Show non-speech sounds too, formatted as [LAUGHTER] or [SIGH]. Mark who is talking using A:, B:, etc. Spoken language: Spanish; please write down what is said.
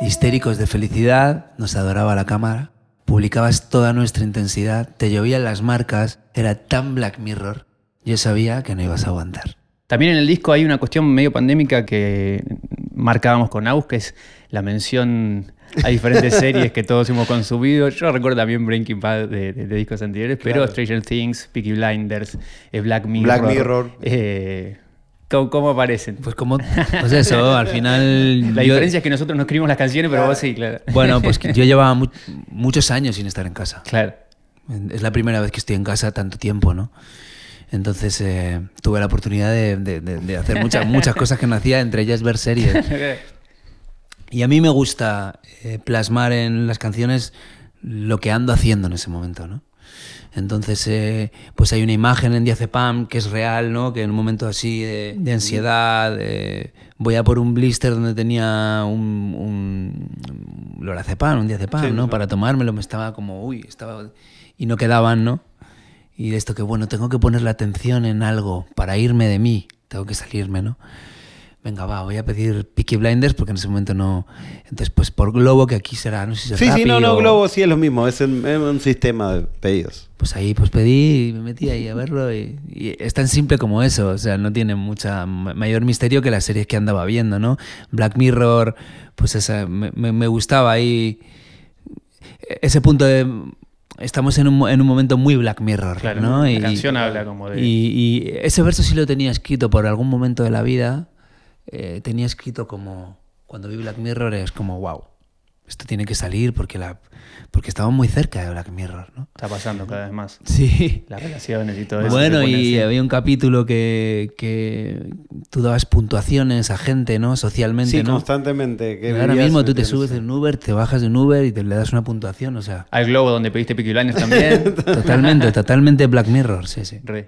A: histéricos de felicidad, nos adoraba la cámara, publicabas toda nuestra intensidad, te llovían las marcas, era tan Black Mirror, yo sabía que no ibas a aguantar.
B: También en el disco hay una cuestión medio pandémica que marcábamos con Aus, que es la mención a diferentes [LAUGHS] series que todos hemos consumido. Yo recuerdo también Breaking Bad de, discos anteriores, pero Stranger Things, Peaky Blinders, eh, Black Mirror.
C: Black Mirror.
B: Eh, ¿Cómo, aparecen?
A: Pues como, pues eso, al final...
B: La diferencia es que nosotros no escribimos las canciones, pero vos sí, claro.
A: Bueno, pues [LAUGHS] yo llevaba muchos años sin estar en casa.
B: Claro.
A: Es la primera vez que estoy en casa tanto tiempo, ¿no? Entonces eh, tuve la oportunidad de, hacer muchas, muchas cosas que no hacía, entre ellas ver series. [LAUGHS] Y a mí me gusta eh, plasmar en las canciones lo que ando haciendo en ese momento, ¿no? Entonces, eh, pues hay una imagen en Diazepam que es real, ¿no? Que en un momento así de, ansiedad, voy a por un blister donde tenía un, un lorazepam, un diazepam, ¿no? Para tomármelo, me estaba como, uy, estaba... Y no quedaban, ¿no? Y de esto que, bueno, tengo que poner la atención en algo para irme de mí, tengo que salirme, ¿no? Venga, va, voy a pedir Peaky Blinders porque en ese momento no. Entonces, pues por Globo, que aquí será, no sé si
C: Sí, sí, no, no, Globo sí es lo mismo, es, un sistema de pedidos.
A: Pues ahí pues pedí y me metí ahí a verlo y, es tan simple como eso, o sea, no tiene mucha mayor misterio que las series que andaba viendo, ¿no? Black Mirror, pues esa, me, me gustaba ahí ese punto de estamos en un, en un, momento muy Black Mirror.
B: Claro,
A: ¿no?
B: La canción habla como de.
A: Y, ese verso sí lo tenía escrito por algún momento de la vida. Eh, tenía escrito como. Cuando vi Black Mirror es como, wow, esto tiene que salir porque la porque estamos muy cerca de Black Mirror, ¿no?
B: Está pasando cada vez más.
A: Sí.
B: Las relaciones y todo eso.
A: Bueno, y había un capítulo que, que, tú dabas puntuaciones a gente, ¿no? Socialmente,
C: sí, constantemente.
A: Que ahora mismo tú te subes en Uber, te bajas de un Uber y te le das una puntuación, o sea...
B: Al globo donde pediste Peaky también. [LAUGHS]
A: totalmente, totalmente Black Mirror, sí, sí.
B: Re.